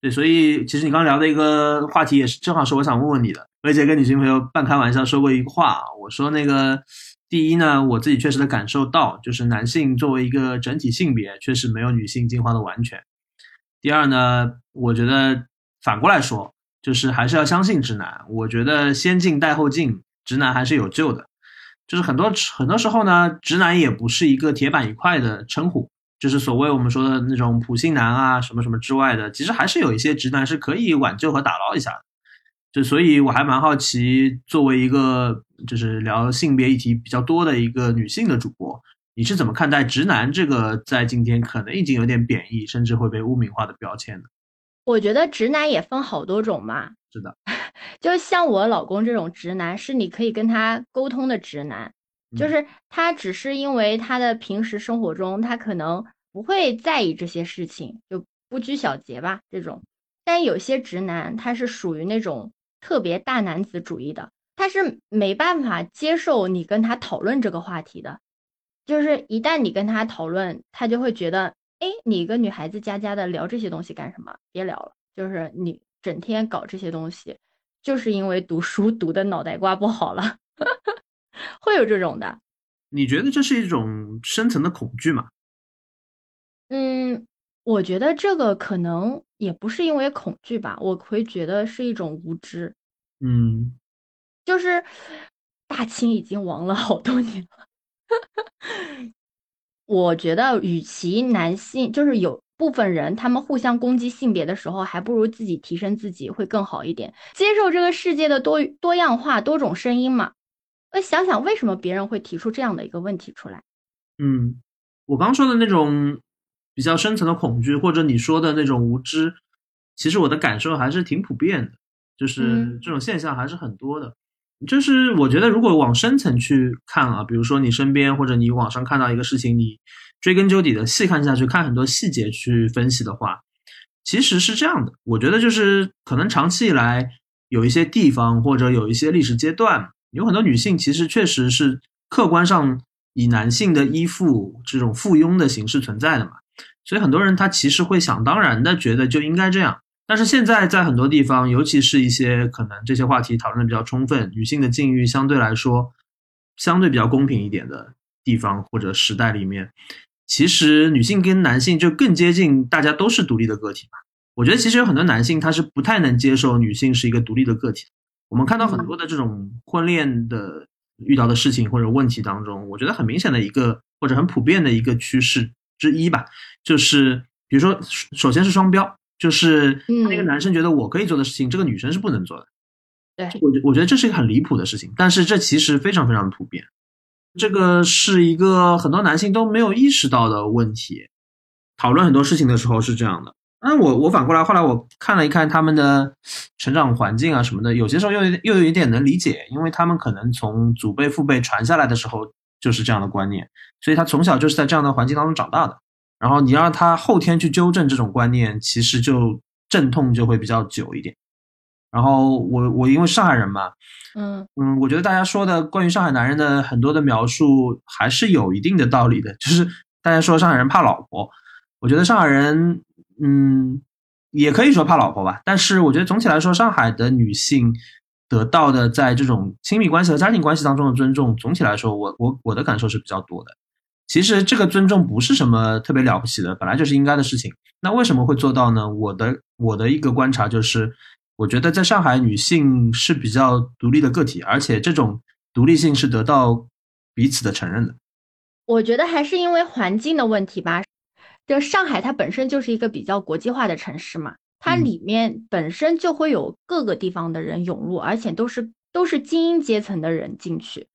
对，所以其实你刚聊的一个话题也是正好是我想问问你的。我以前跟女性朋友半开玩笑说过一个话，我说那个第一呢，我自己确实的感受到，就是男性作为一个整体性别，确实没有女性进化的完全。第二呢，我觉得反过来说，就是还是要相信直男。我觉得先进带后进，直男还是有救的。就是很多很多时候呢，直男也不是一个铁板一块的称呼。就是所谓我们说的那种普信男啊，什么什么之外的，其实还是有一些直男是可以挽救和打捞一下的。就所以，我还蛮好奇，作为一个就是聊性别议题比较多的一个女性的主播，你是怎么看待直男这个在今天可能已经有点贬义，甚至会被污名化的标签呢？我觉得直男也分好多种嘛。是的，就像我老公这种直男，是你可以跟他沟通的直男。就是他只是因为他的平时生活中，他可能不会在意这些事情，就不拘小节吧这种。但有些直男他是属于那种特别大男子主义的，他是没办法接受你跟他讨论这个话题的。就是一旦你跟他讨论，他就会觉得，哎，你一个女孩子家家的聊这些东西干什么？别聊了。就是你整天搞这些东西，就是因为读书读的脑袋瓜不好了。会有这种的，你觉得这是一种深层的恐惧吗？嗯，我觉得这个可能也不是因为恐惧吧，我会觉得是一种无知。嗯，就是大清已经亡了好多年了，我觉得与其男性就是有部分人他们互相攻击性别的时候，还不如自己提升自己会更好一点，接受这个世界的多多样化、多种声音嘛。那想想，为什么别人会提出这样的一个问题出来？嗯，我刚说的那种比较深层的恐惧，或者你说的那种无知，其实我的感受还是挺普遍的，就是这种现象还是很多的。就是我觉得，如果往深层去看啊，比如说你身边或者你网上看到一个事情，你追根究底的细看下去，看很多细节去分析的话，其实是这样的。我觉得就是可能长期以来有一些地方或者有一些历史阶段。有很多女性其实确实是客观上以男性的依附这种附庸的形式存在的嘛，所以很多人他其实会想当然的觉得就应该这样。但是现在在很多地方，尤其是一些可能这些话题讨论的比较充分，女性的境遇相对来说相对比较公平一点的地方或者时代里面，其实女性跟男性就更接近，大家都是独立的个体嘛。我觉得其实有很多男性他是不太能接受女性是一个独立的个体。我们看到很多的这种婚恋的遇到的事情或者问题当中，我觉得很明显的一个或者很普遍的一个趋势之一吧，就是比如说，首先是双标，就是那个男生觉得我可以做的事情，这个女生是不能做的。对，我我觉得这是一个很离谱的事情，但是这其实非常非常的普遍，这个是一个很多男性都没有意识到的问题。讨论很多事情的时候是这样的。那我我反过来，后来我看了一看他们的成长环境啊什么的，有些时候又又有一点能理解，因为他们可能从祖辈父辈传下来的时候就是这样的观念，所以他从小就是在这样的环境当中长大的。然后你让他后天去纠正这种观念，其实就阵痛就会比较久一点。然后我我因为上海人嘛，嗯嗯，我觉得大家说的关于上海男人的很多的描述还是有一定的道理的，就是大家说上海人怕老婆，我觉得上海人。嗯，也可以说怕老婆吧，但是我觉得总体来说，上海的女性得到的在这种亲密关系和家庭关系当中的尊重，总体来说，我我我的感受是比较多的。其实这个尊重不是什么特别了不起的，本来就是应该的事情。那为什么会做到呢？我的我的一个观察就是，我觉得在上海，女性是比较独立的个体，而且这种独立性是得到彼此的承认的。我觉得还是因为环境的问题吧。就上海它本身就是一个比较国际化的城市嘛，它里面本身就会有各个地方的人涌入，而且都是都是精英阶层的人进去，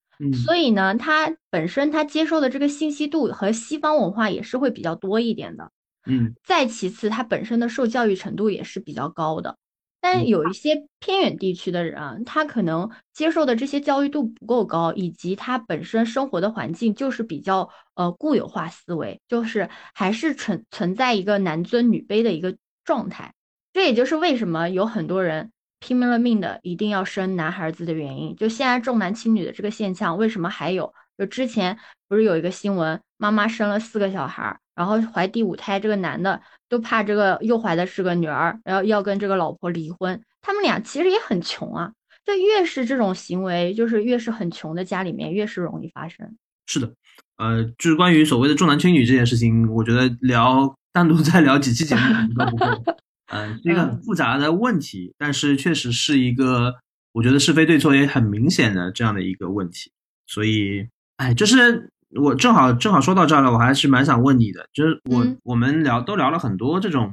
所以呢，它本身它接受的这个信息度和西方文化也是会比较多一点的，嗯，再其次，它本身的受教育程度也是比较高的。但有一些偏远地区的人啊，他可能接受的这些教育度不够高，以及他本身生活的环境就是比较呃固有化思维，就是还是存存在一个男尊女卑的一个状态。这也就是为什么有很多人拼了命的一定要生男孩子的原因。就现在重男轻女的这个现象，为什么还有就之前不是有一个新闻，妈妈生了四个小孩，然后怀第五胎，这个男的都怕这个又怀的是个女儿，然后要跟这个老婆离婚。他们俩其实也很穷啊，就越是这种行为，就是越是很穷的家里面，越是容易发生。是的，呃，就是关于所谓的重男轻女这件事情，我觉得聊单独再聊几期节目都不够。嗯，是一个很复杂的问题，但是确实是一个我觉得是非对错也很明显的这样的一个问题。所以，哎，就是我正好正好说到这儿了，我还是蛮想问你的，就是我我们聊都聊了很多这种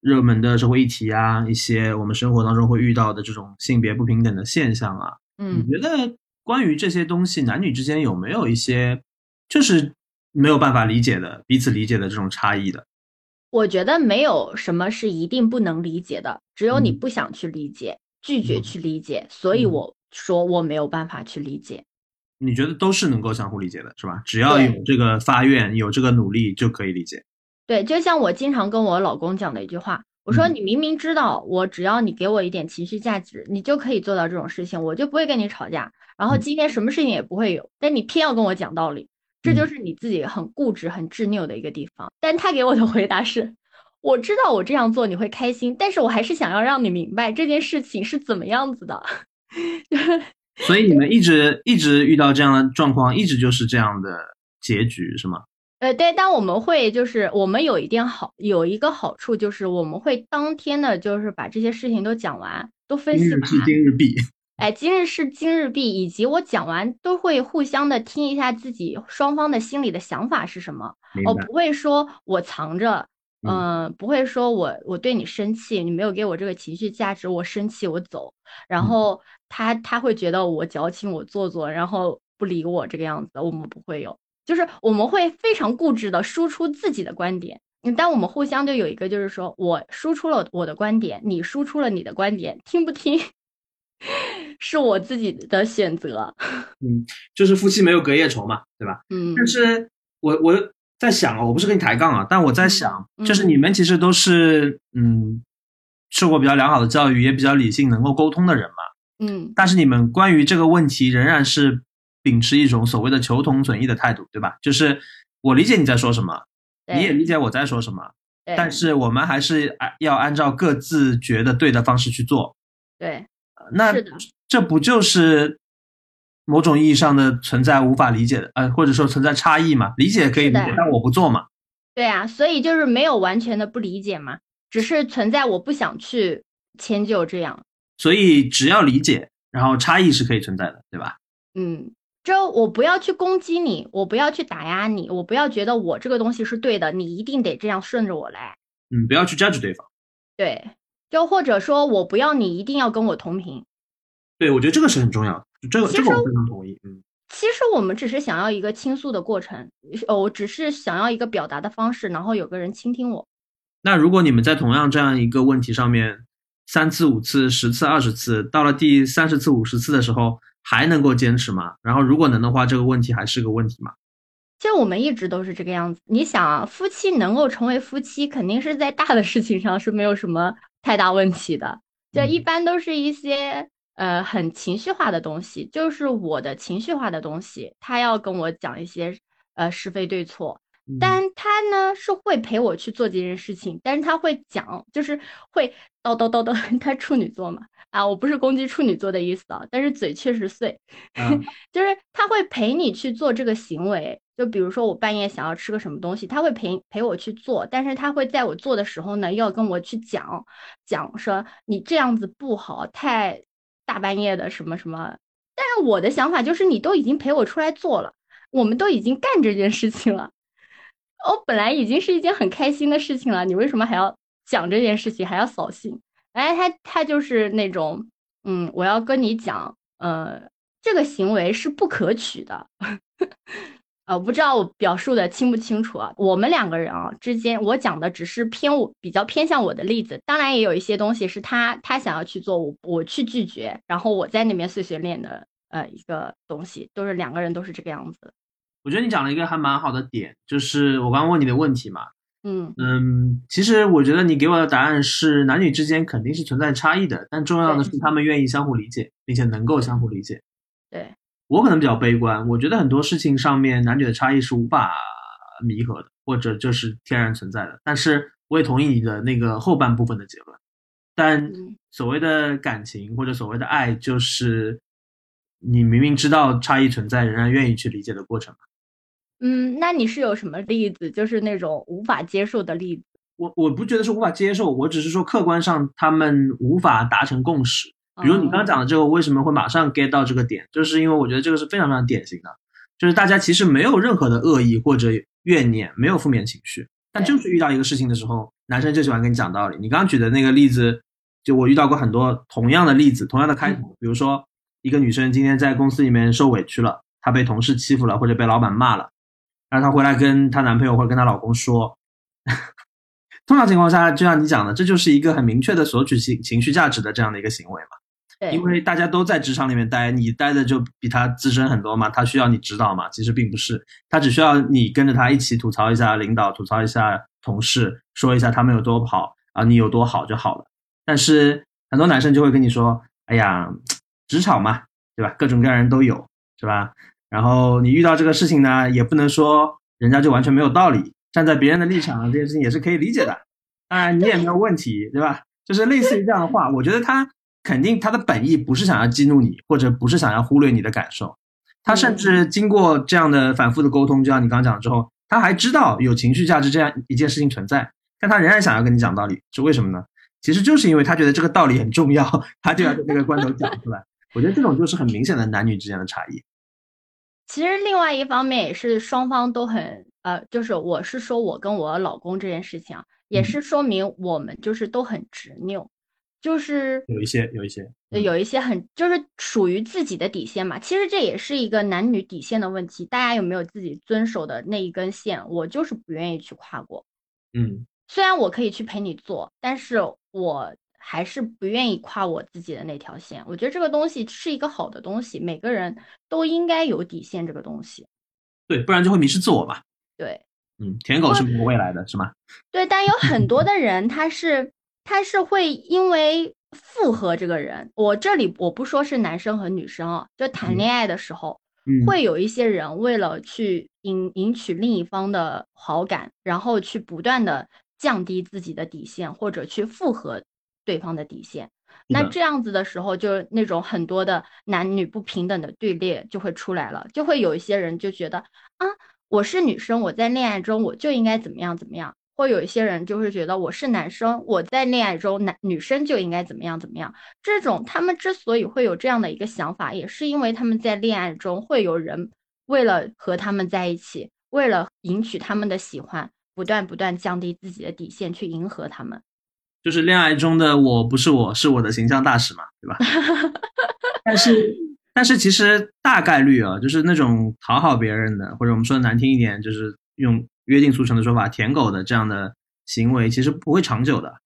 热门的社会议题啊，一些我们生活当中会遇到的这种性别不平等的现象啊，嗯，你觉得关于这些东西，男女之间有没有一些就是没有办法理解的彼此理解的这种差异的？我觉得没有什么是一定不能理解的，只有你不想去理解，拒绝去理解，所以我说我没有办法去理解。你觉得都是能够相互理解的，是吧？只要有这个发愿，有这个努力，就可以理解。对，就像我经常跟我老公讲的一句话，我说你明明知道我只要你给我一点情绪价值，你就可以做到这种事情，我就不会跟你吵架，然后今天什么事情也不会有，但你偏要跟我讲道理，这就是你自己很固执、很执拗的一个地方。但他给我的回答是，我知道我这样做你会开心，但是我还是想要让你明白这件事情是怎么样子的。所以你们一直一直遇到这样的状况，一直就是这样的结局，是吗？呃，对，但我们会就是我们有一点好，有一个好处就是我们会当天的，就是把这些事情都讲完，都分析完。今日事今日毕。哎，今日事今日毕，以及我讲完都会互相的听一下自己双方的心里的想法是什么。哦，不会说我藏着，嗯，不会说我我对你生气，你没有给我这个情绪价值，我生气我走，然后。他他会觉得我矫情，我做作，然后不理我这个样子，我们不会有，就是我们会非常固执的输出自己的观点。但我们互相就有一个，就是说我输出了我的观点，你输出了你的观点，听不听是我自己的选择。嗯，就是夫妻没有隔夜仇嘛，对吧？嗯。但是我我在想啊，我不是跟你抬杠啊，但我在想，就是你们其实都是嗯，受过比较良好的教育，也比较理性，能够沟通的人嘛。嗯，但是你们关于这个问题仍然是秉持一种所谓的求同存异的态度，对吧？就是我理解你在说什么，你也理解我在说什么，但是我们还是按要按照各自觉得对的方式去做。对，那这不就是某种意义上的存在无法理解的，呃，或者说存在差异嘛？理解可以理解，但我不做嘛？对啊，所以就是没有完全的不理解嘛，只是存在我不想去迁就这样。所以只要理解，然后差异是可以存在的，对吧？嗯，就我不要去攻击你，我不要去打压你，我不要觉得我这个东西是对的，你一定得这样顺着我来。嗯，不要去 judge 对方。对，就或者说我不要你一定要跟我同频。对，我觉得这个是很重要的，这个这个我非常同意。嗯，其实我们只是想要一个倾诉的过程，哦，我只是想要一个表达的方式，然后有个人倾听我。那如果你们在同样这样一个问题上面。三次、五次、十次、二十次，到了第三十次、五十次的时候，还能够坚持吗？然后，如果能的话，这个问题还是个问题吗？其实我们一直都是这个样子。你想啊，夫妻能够成为夫妻，肯定是在大的事情上是没有什么太大问题的。就一般都是一些呃很情绪化的东西，就是我的情绪化的东西，他要跟我讲一些呃是非对错。但他呢是会陪我去做这件事情，但是他会讲，就是会叨叨叨叨。他处女座嘛，啊，我不是攻击处女座的意思啊，但是嘴确实碎，就是他会陪你去做这个行为。就比如说我半夜想要吃个什么东西，他会陪陪我去做，但是他会在我做的时候呢，要跟我去讲讲说你这样子不好，太大半夜的什么什么。但是我的想法就是，你都已经陪我出来做了，我们都已经干这件事情了。我本来已经是一件很开心的事情了，你为什么还要讲这件事情，还要扫兴？哎，他他就是那种，嗯，我要跟你讲，呃，这个行为是不可取的。呃，不知道我表述的清不清楚啊？我们两个人啊之间，我讲的只是偏我比较偏向我的例子，当然也有一些东西是他他想要去做，我我去拒绝，然后我在那边碎碎念的，呃，一个东西，都是两个人都是这个样子。我觉得你讲了一个还蛮好的点，就是我刚刚问你的问题嘛，嗯嗯，其实我觉得你给我的答案是男女之间肯定是存在差异的，但重要的是他们愿意相互理解，并且能够相互理解。对，我可能比较悲观，我觉得很多事情上面男女的差异是无法弥合的，或者就是天然存在的。但是我也同意你的那个后半部分的结论。但所谓的感情或者所谓的爱，就是你明明知道差异存在，仍然愿意去理解的过程。嗯，那你是有什么例子，就是那种无法接受的例子？我我不觉得是无法接受，我只是说客观上他们无法达成共识。比如你刚刚讲的这个，为什么会马上 get 到这个点？就是因为我觉得这个是非常非常典型的，就是大家其实没有任何的恶意或者怨念，没有负面情绪，但就是遇到一个事情的时候，男生就喜欢跟你讲道理。你刚刚举的那个例子，就我遇到过很多同样的例子，同样的开头，比如说一个女生今天在公司里面受委屈了，她被同事欺负了，或者被老板骂了。然后她回来跟她男朋友或者跟她老公说，通常情况下，就像你讲的，这就是一个很明确的索取情情绪价值的这样的一个行为嘛。因为大家都在职场里面待，你待的就比他资深很多嘛，他需要你指导嘛。其实并不是，他只需要你跟着他一起吐槽一下领导，吐槽一下同事，说一下他们有多不好啊，你有多好就好了。但是很多男生就会跟你说，哎呀，职场嘛，对吧？各种各样人都有，是吧？然后你遇到这个事情呢，也不能说人家就完全没有道理。站在别人的立场，这件事情也是可以理解的。当然你也没有问题，对吧？就是类似于这样的话，我觉得他肯定他的本意不是想要激怒你，或者不是想要忽略你的感受。他甚至经过这样的反复的沟通，就像你刚刚讲之后，他还知道有情绪价值这样一件事情存在，但他仍然想要跟你讲道理，是为什么呢？其实就是因为他觉得这个道理很重要，他就要在那个关头讲出来。我觉得这种就是很明显的男女之间的差异。其实另外一方面也是双方都很呃，就是我是说我跟我老公这件事情啊，也是说明我们就是都很执拗，就是有一些有一些有一些很就是属于自己的底线嘛。其实这也是一个男女底线的问题，大家有没有自己遵守的那一根线？我就是不愿意去跨过。嗯，虽然我可以去陪你做，但是我。还是不愿意跨我自己的那条线。我觉得这个东西是一个好的东西，每个人都应该有底线。这个东西，对，不然就会迷失自我嘛。对，嗯，舔狗是没有未来的，是吗？对，但有很多的人，他是他是会因为附和这个人。我这里我不说是男生和女生啊，就谈恋爱的时候，会有一些人为了去赢赢取另一方的好感，然后去不断的降低自己的底线，或者去附和。对方的底线，那这样子的时候，就那种很多的男女不平等的对立就会出来了，就会有一些人就觉得啊，我是女生，我在恋爱中我就应该怎么样怎么样，或有一些人就会觉得我是男生，我在恋爱中男女生就应该怎么样怎么样。这种他们之所以会有这样的一个想法，也是因为他们在恋爱中会有人为了和他们在一起，为了赢取他们的喜欢，不断不断降低自己的底线去迎合他们。就是恋爱中的我不是我是我的形象大使嘛，对吧？但是 但是其实大概率啊，就是那种讨好别人的，或者我们说的难听一点，就是用约定俗成的说法，舔狗的这样的行为，其实不会长久的。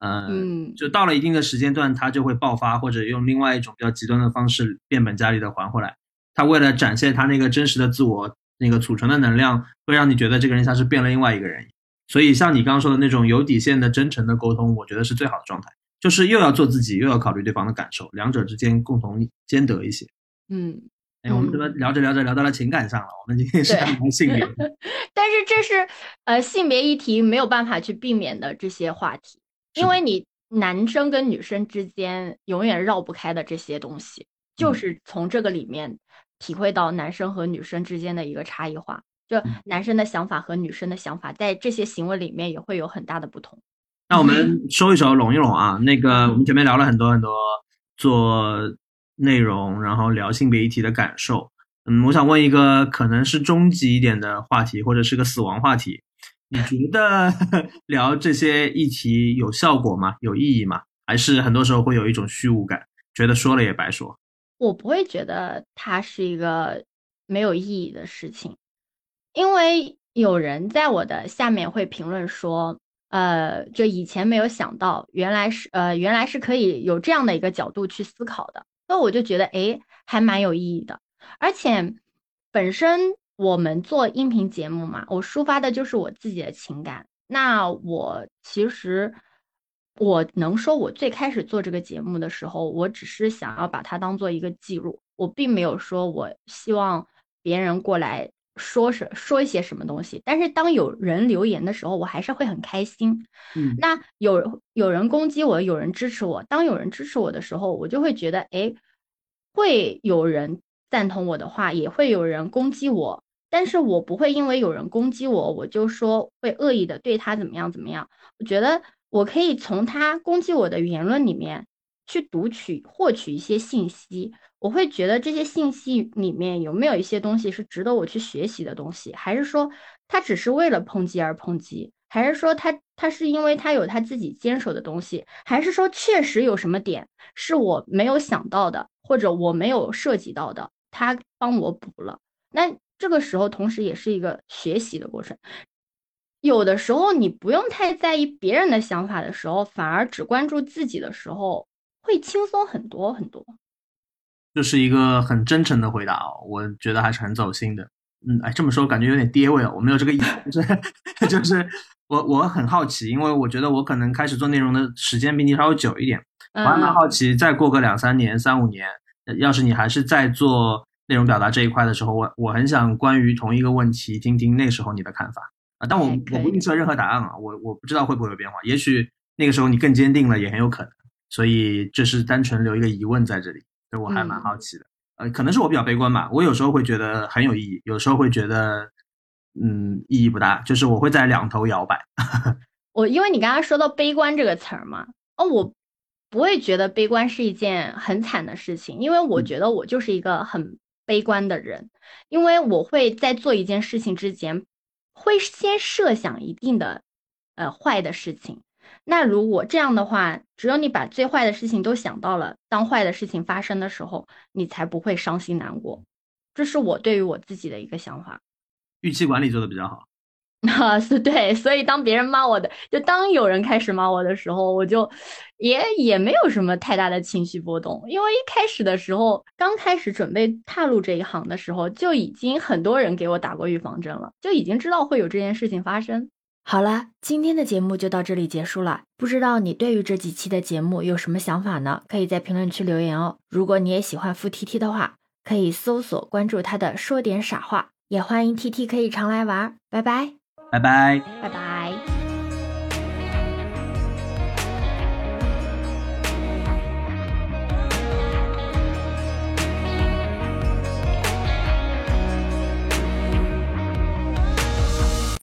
嗯，就到了一定的时间段，他就会爆发，或者用另外一种比较极端的方式变本加厉的还回来。他为了展现他那个真实的自我，那个储存的能量，会让你觉得这个人像是变了另外一个人。所以，像你刚刚说的那种有底线的真诚的沟通，我觉得是最好的状态，就是又要做自己，又要考虑对方的感受，两者之间共同兼得一些。嗯，哎，我们怎么聊着聊着聊到了情感上了？我们今天是谈性别，但是这是呃性别议题没有办法去避免的这些话题，因为你男生跟女生之间永远绕不开的这些东西，就是从这个里面体会到男生和女生之间的一个差异化。就男生的想法和女生的想法，在这些行为里面也会有很大的不同。那我们收一收，拢一拢啊。那个，我们前面聊了很多很多做内容，然后聊性别议题的感受。嗯，我想问一个可能是终极一点的话题，或者是个死亡话题。你觉得 聊这些议题有效果吗？有意义吗？还是很多时候会有一种虚无感，觉得说了也白说？我不会觉得它是一个没有意义的事情。因为有人在我的下面会评论说，呃，就以前没有想到，原来是呃，原来是可以有这样的一个角度去思考的，那我就觉得，哎，还蛮有意义的。而且，本身我们做音频节目嘛，我抒发的就是我自己的情感。那我其实，我能说，我最开始做这个节目的时候，我只是想要把它当做一个记录，我并没有说我希望别人过来说什说一些什么东西，但是当有人留言的时候，我还是会很开心。嗯，那有有人攻击我，有人支持我，当有人支持我的时候，我就会觉得，哎，会有人赞同我的话，也会有人攻击我。但是我不会因为有人攻击我，我就说会恶意的对他怎么样怎么样。我觉得我可以从他攻击我的言论里面去读取、获取一些信息。我会觉得这些信息里面有没有一些东西是值得我去学习的东西，还是说他只是为了抨击而抨击，还是说他他是因为他有他自己坚守的东西，还是说确实有什么点是我没有想到的，或者我没有涉及到的，他帮我补了。那。这个时候，同时也是一个学习的过程。有的时候，你不用太在意别人的想法的时候，反而只关注自己的时候，会轻松很多很多。这是一个很真诚的回答哦，我觉得还是很走心的。嗯，哎，这么说感觉有点跌味了。我没有这个意思，就是 就是我我很好奇，因为我觉得我可能开始做内容的时间比你稍微久一点，我还蛮好奇，再过个两三年、三五年，要是你还是在做。内容表达这一块的时候，我我很想关于同一个问题听听那时候你的看法啊，但我我不预测任何答案啊，我我不知道会不会有变化，也许那个时候你更坚定了，也很有可能，所以就是单纯留一个疑问在这里，所以我还蛮好奇的，呃，可能是我比较悲观吧，我有时候会觉得很有意义，有时候会觉得嗯意义不大，就是我会在两头摇摆。我因为你刚刚说到悲观这个词儿嘛，哦我不会觉得悲观是一件很惨的事情，因为我觉得我就是一个很。悲观的人，因为我会在做一件事情之前，会先设想一定的，呃，坏的事情。那如果这样的话，只有你把最坏的事情都想到了，当坏的事情发生的时候，你才不会伤心难过。这是我对于我自己的一个想法。预期管理做的比较好。啊，是对，所以当别人骂我的，就当有人开始骂我的时候，我就也也没有什么太大的情绪波动，因为一开始的时候，刚开始准备踏入这一行的时候，就已经很多人给我打过预防针了，就已经知道会有这件事情发生。好了，今天的节目就到这里结束了，不知道你对于这几期的节目有什么想法呢？可以在评论区留言哦。如果你也喜欢付 T T 的话，可以搜索关注他的说点傻话，也欢迎 T T 可以常来玩，拜拜。拜拜，拜拜。